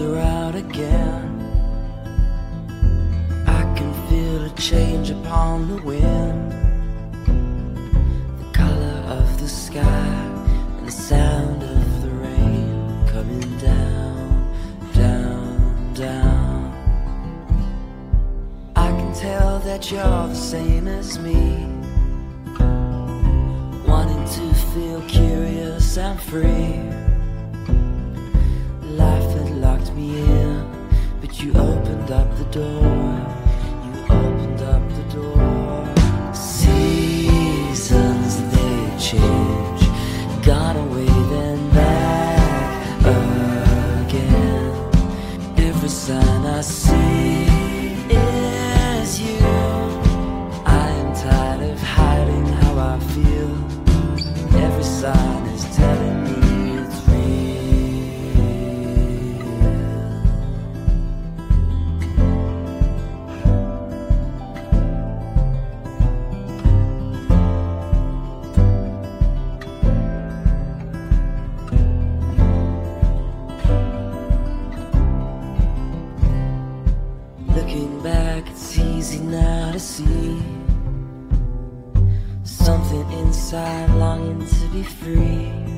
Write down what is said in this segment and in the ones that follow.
are out again. I can feel a change upon the wind. The color of the sky and the sound of the rain coming down, down, down. I can tell that you're the same as me. Wanting to feel curious and free me in, but you opened up the door. longing to be free.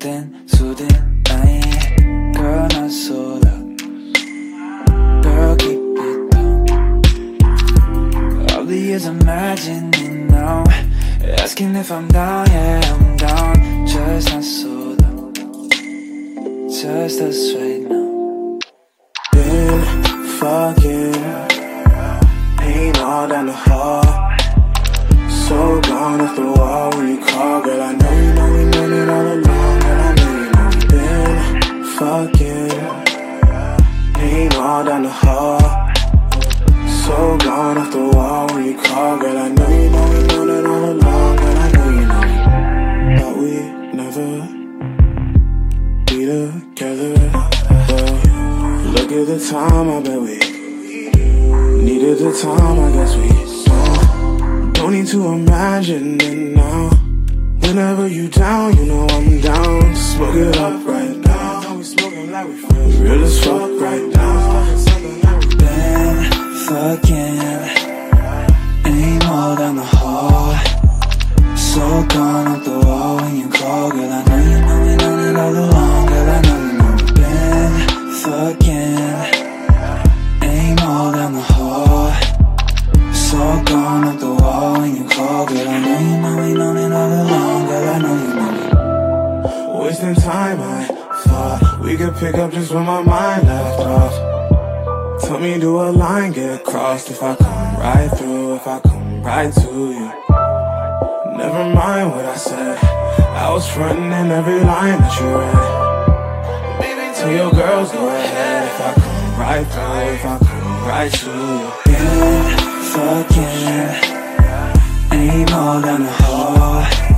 된 수든 아이 Girl 난 쏟아 벽이 빛도 All the years imagining now. Asking if I'm down, yeah I'm down. Just not so 쏟아 Just us right now. Been fucking Pain all down the hall. So gone off the wall when you call, girl I fucking ain't all down the hall. So gone off the wall when you call, girl. I know you know we know that all along, girl. I know you know. But we never be together. Look at the time, I bet we needed the time. I guess we don't, don't need to imagine it now. Whenever you down, you know I'm down. Smoke it up right Real as fuck right now. Been fucking ain't more down the hall. So gone off the wall when you call, girl. I know you know we known it all along, pick up just where my mind left off. Tell me, do a line get crossed if I come right through, if I come right to you? Never mind what I said. I was fronting in every line that you read. Baby, tell your girls go ahead if I come right through, if I come right to you. Been fucking ain't more down the hall.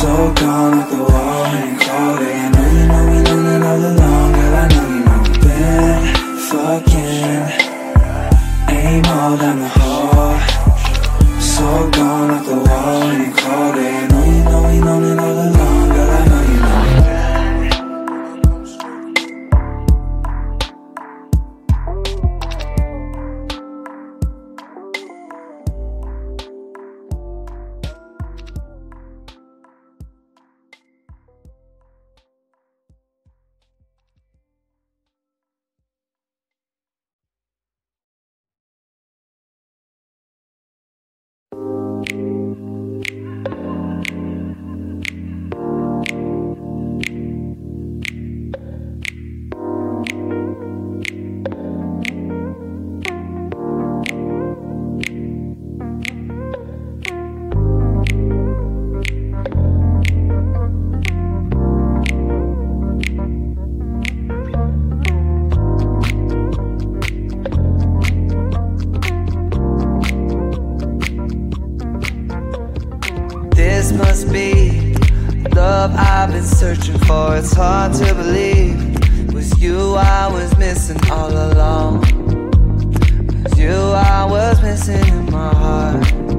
So gone off the wall you called it. I know you know we known it all along, girl. I know you know. Been fucking ain't more down the hall. So gone off the wall when you called believe it was you I was missing all along. It was you I was missing in my heart.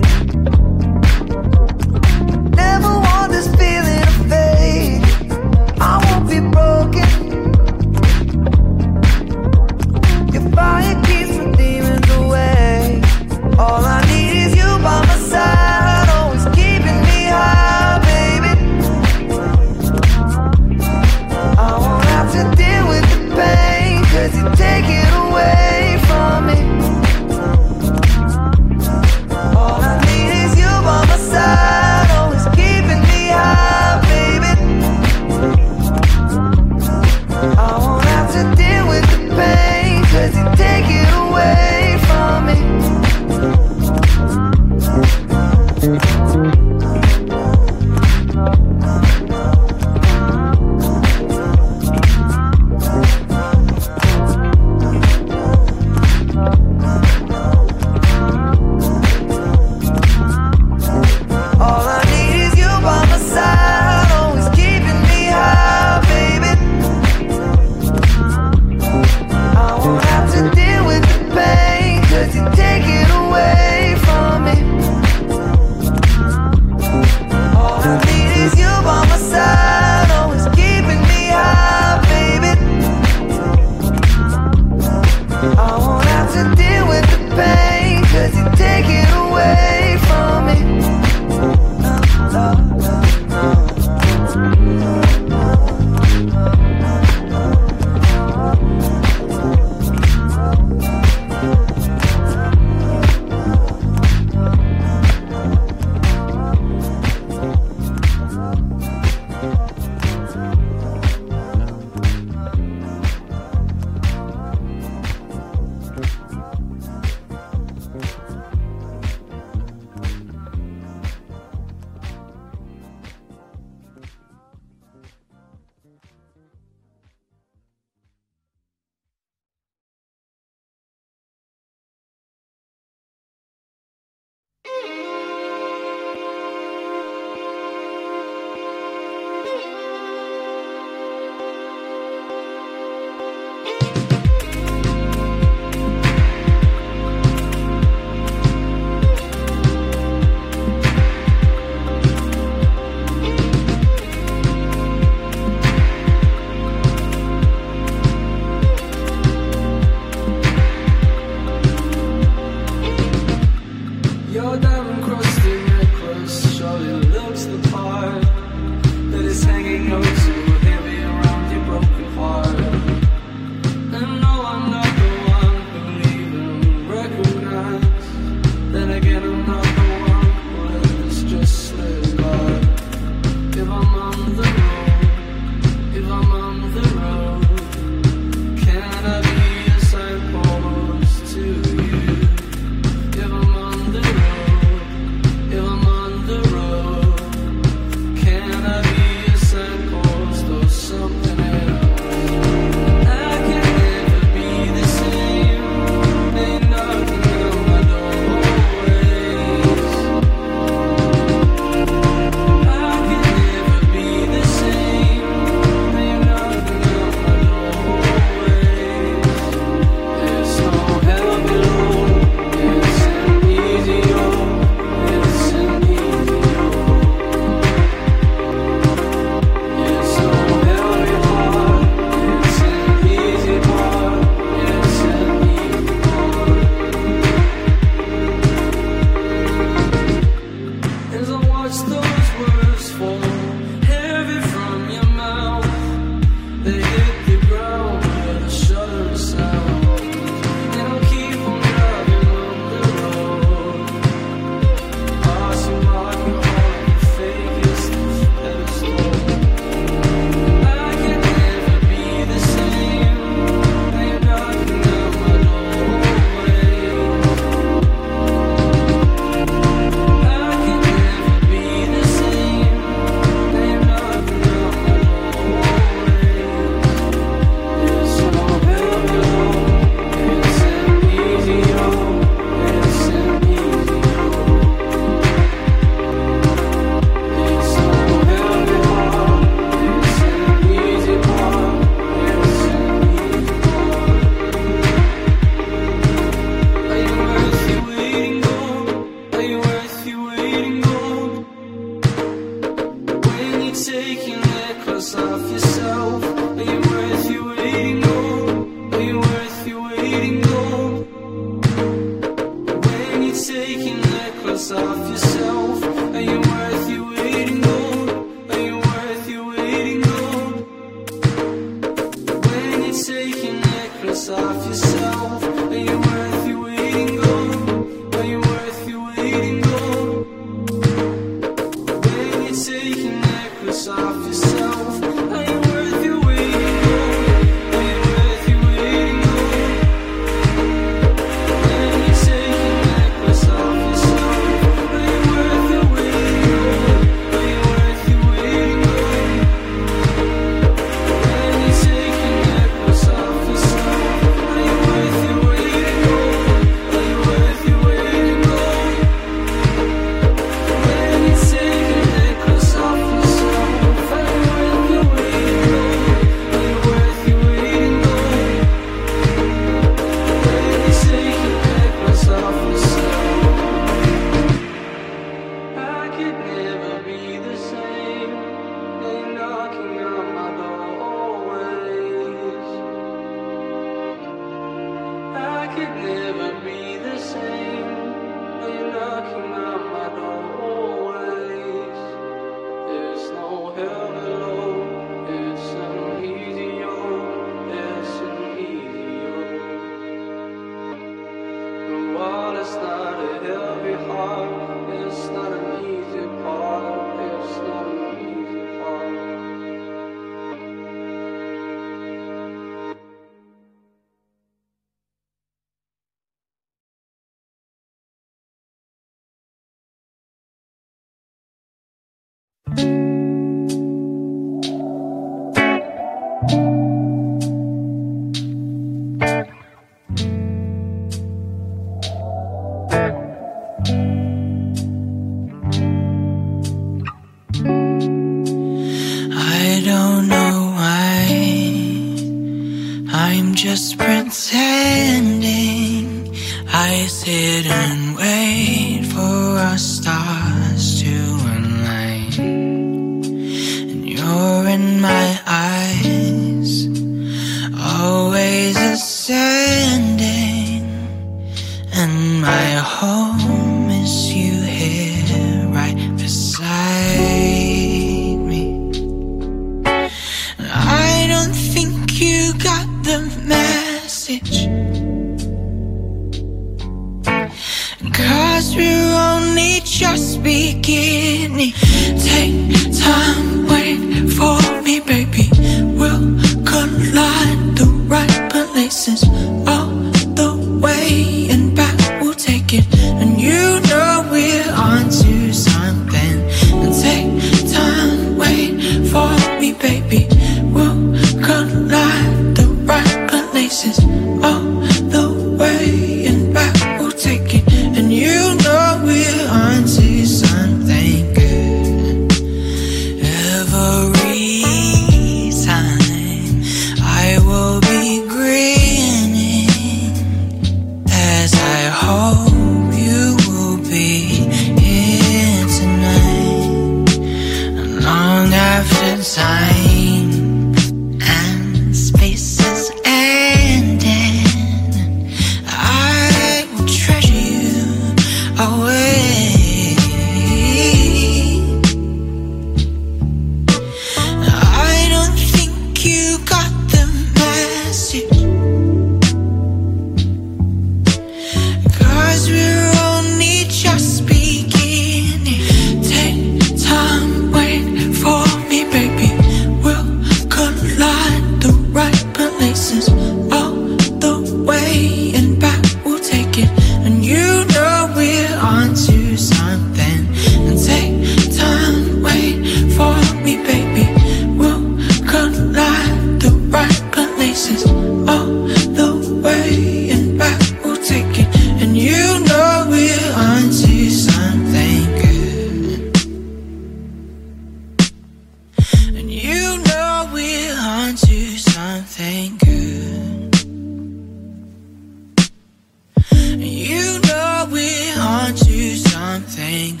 Thank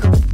Cool.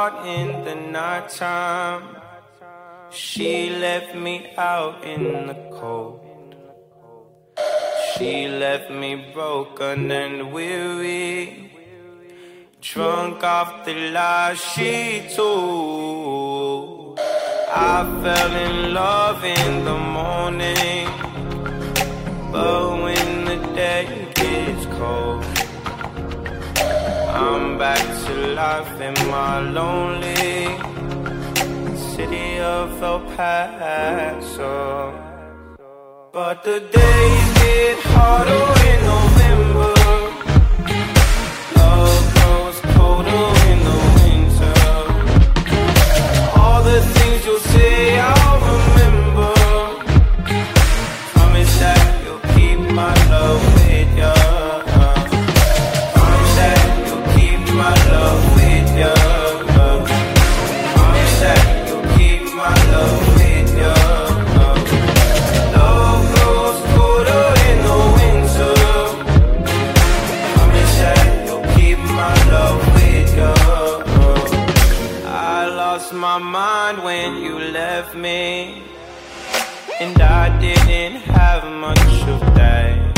Heart in the nighttime. She left me out in the cold. She left me broken and weary. Drunk off the lies she told. I fell in love in the morning. But when the day gets cold, I'm back to life in my lonely city of El Paso. But the days get harder in November. Love grows colder in the winter. All the things you'll say, I'll remember. Promise that you'll keep my love mind when you left me. And I didn't have much of that.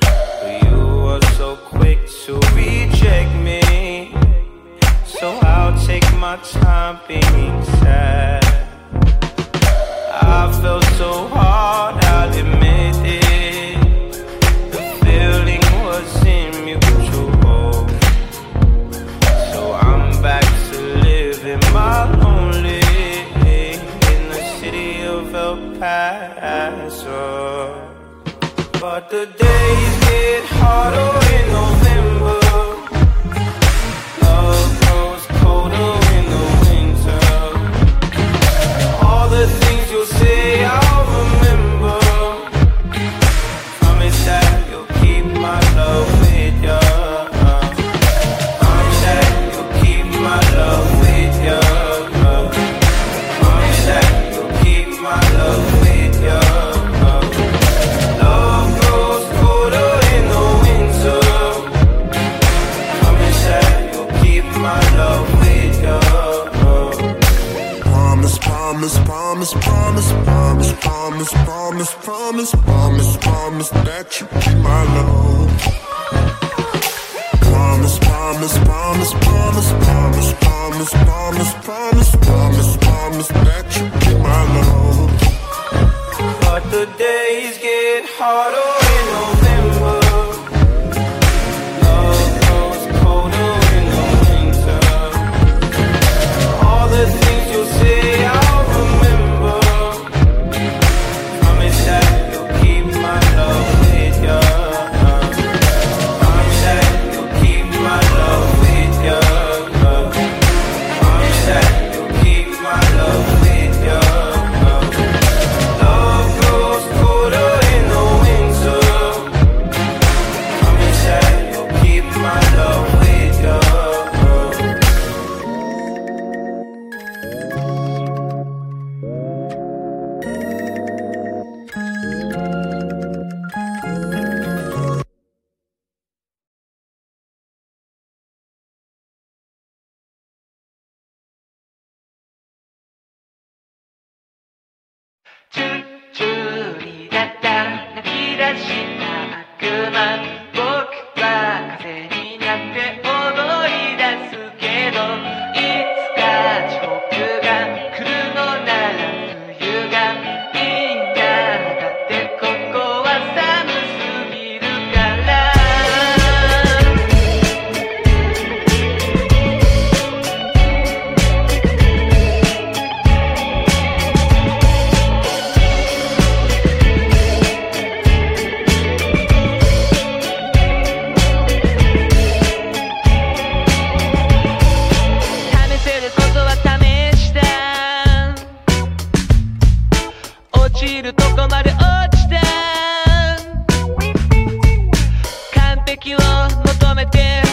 But you were so quick to reject me. So I'll take my time being sad. I felt so hard, I'll admit The days get harder promise, promise, promise, promise, promise that you keep my love. Promise, promise, promise, promise, promise, promise, promise, promise, promise, promise that you keep my love. But the days get harder 落ちるとこまで落ちて完璧を求めて。